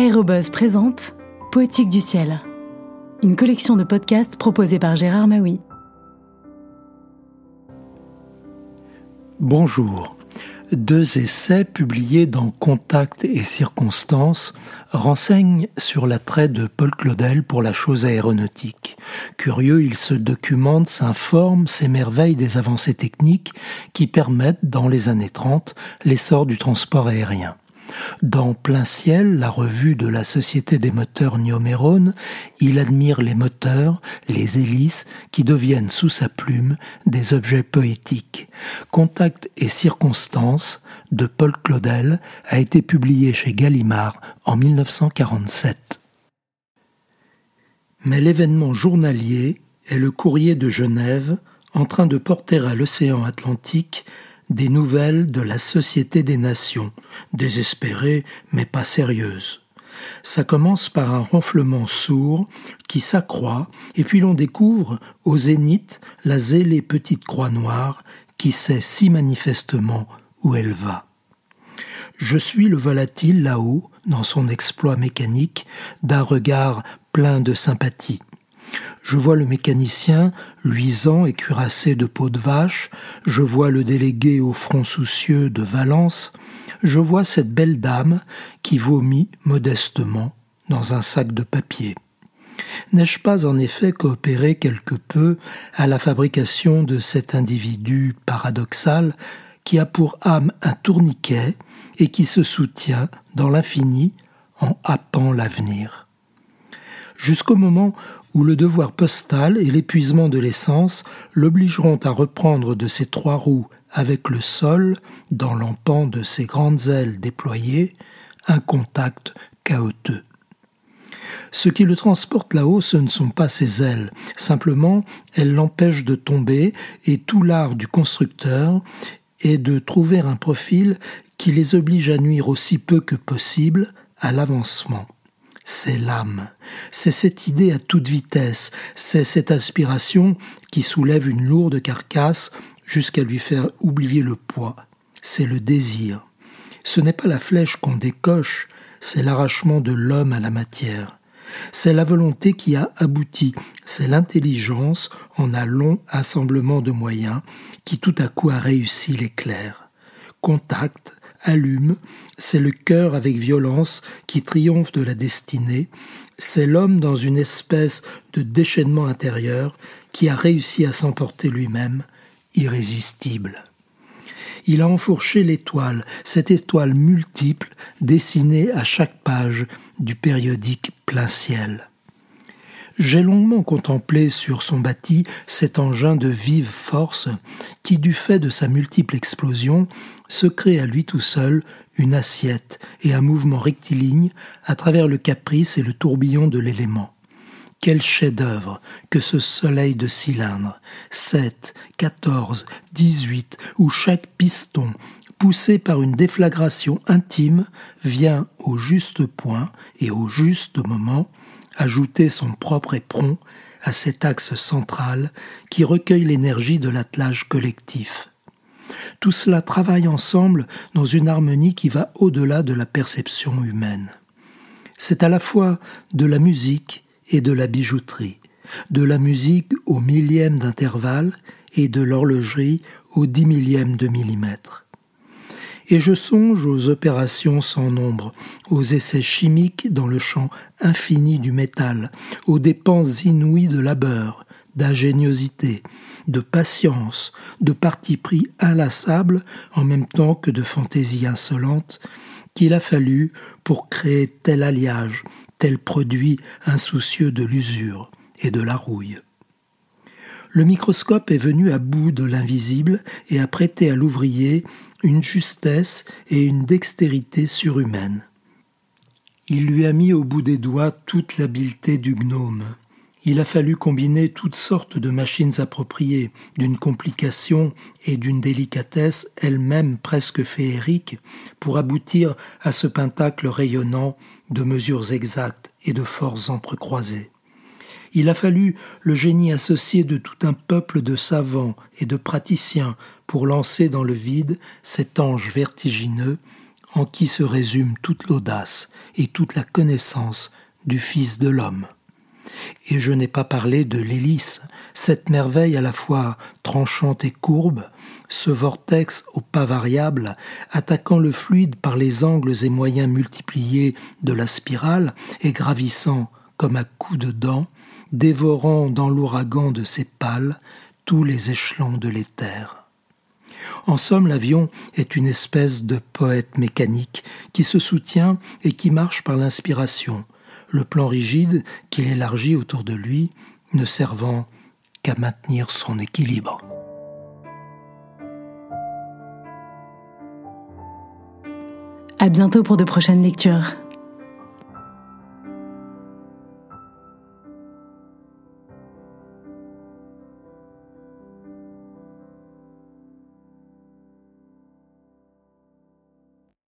Aérobuzz présente Poétique du ciel, une collection de podcasts proposée par Gérard Maui. Bonjour. Deux essais publiés dans Contact et Circonstances renseignent sur l'attrait de Paul Claudel pour la chose aéronautique. Curieux, il se documente, s'informe, s'émerveille des avancées techniques qui permettent, dans les années 30, l'essor du transport aérien. Dans Plein Ciel, la revue de la Société des moteurs Niomérone, il admire les moteurs, les hélices, qui deviennent sous sa plume des objets poétiques. Contact et circonstances de Paul Claudel a été publié chez Gallimard en 1947. Mais l'événement journalier est le courrier de Genève en train de porter à l'océan Atlantique des nouvelles de la Société des Nations, désespérées mais pas sérieuses. Ça commence par un ronflement sourd qui s'accroît, et puis l'on découvre au zénith la zélée petite croix noire qui sait si manifestement où elle va. Je suis le volatile là-haut, dans son exploit mécanique, d'un regard plein de sympathie. Je vois le mécanicien, luisant et cuirassé de peau de vache, je vois le délégué au front soucieux de Valence, je vois cette belle dame qui vomit modestement dans un sac de papier. N'ai-je pas en effet coopéré quelque peu à la fabrication de cet individu paradoxal qui a pour âme un tourniquet et qui se soutient dans l'infini en happant l'avenir? Jusqu'au moment où le devoir postal et l'épuisement de l'essence l'obligeront à reprendre de ses trois roues avec le sol, dans l'empan de ses grandes ailes déployées, un contact chaotique. Ce qui le transporte là-haut, ce ne sont pas ses ailes, simplement elles l'empêchent de tomber, et tout l'art du constructeur est de trouver un profil qui les oblige à nuire aussi peu que possible à l'avancement c'est l'âme. C'est cette idée à toute vitesse, c'est cette aspiration qui soulève une lourde carcasse jusqu'à lui faire oublier le poids. C'est le désir. Ce n'est pas la flèche qu'on décoche, c'est l'arrachement de l'homme à la matière. C'est la volonté qui a abouti, c'est l'intelligence en un long assemblement de moyens qui tout à coup a réussi l'éclair. Contact, allume, c'est le cœur avec violence qui triomphe de la destinée, c'est l'homme dans une espèce de déchaînement intérieur qui a réussi à s'emporter lui-même, irrésistible. Il a enfourché l'étoile, cette étoile multiple dessinée à chaque page du périodique plein ciel. J'ai longuement contemplé sur son bâti cet engin de vive force qui, du fait de sa multiple explosion, se crée à lui tout seul une assiette et un mouvement rectiligne à travers le caprice et le tourbillon de l'élément. Quel chef-d'œuvre que ce soleil de cylindre, sept, quatorze, dix-huit, où chaque piston, poussé par une déflagration intime, vient au juste point et au juste moment ajouter son propre éperon à cet axe central qui recueille l'énergie de l'attelage collectif. Tout cela travaille ensemble dans une harmonie qui va au-delà de la perception humaine. C'est à la fois de la musique et de la bijouterie, de la musique au millième d'intervalle et de l'horlogerie au dix millième de millimètre et je songe aux opérations sans nombre, aux essais chimiques dans le champ infini du métal, aux dépenses inouïes de labeur, d'ingéniosité, de patience, de parti pris inlassable en même temps que de fantaisie insolente, qu'il a fallu pour créer tel alliage, tel produit insoucieux de l'usure et de la rouille. Le microscope est venu à bout de l'invisible et a prêté à l'ouvrier une justesse et une dextérité surhumaines. Il lui a mis au bout des doigts toute l'habileté du gnome. Il a fallu combiner toutes sortes de machines appropriées, d'une complication et d'une délicatesse elle-même presque féerique, pour aboutir à ce pentacle rayonnant de mesures exactes et de forces entrecroisées. Il a fallu le génie associé de tout un peuple de savants et de praticiens pour lancer dans le vide cet ange vertigineux, en qui se résume toute l'audace et toute la connaissance du Fils de l'homme. Et je n'ai pas parlé de l'hélice, cette merveille à la fois tranchante et courbe, ce vortex au pas variable, attaquant le fluide par les angles et moyens multipliés de la spirale et gravissant comme à coups de dents, dévorant dans l'ouragan de ses pales tous les échelons de l'éther. En somme, l'avion est une espèce de poète mécanique qui se soutient et qui marche par l'inspiration, le plan rigide qu'il élargit autour de lui, ne servant qu'à maintenir son équilibre. À bientôt pour de prochaines lectures.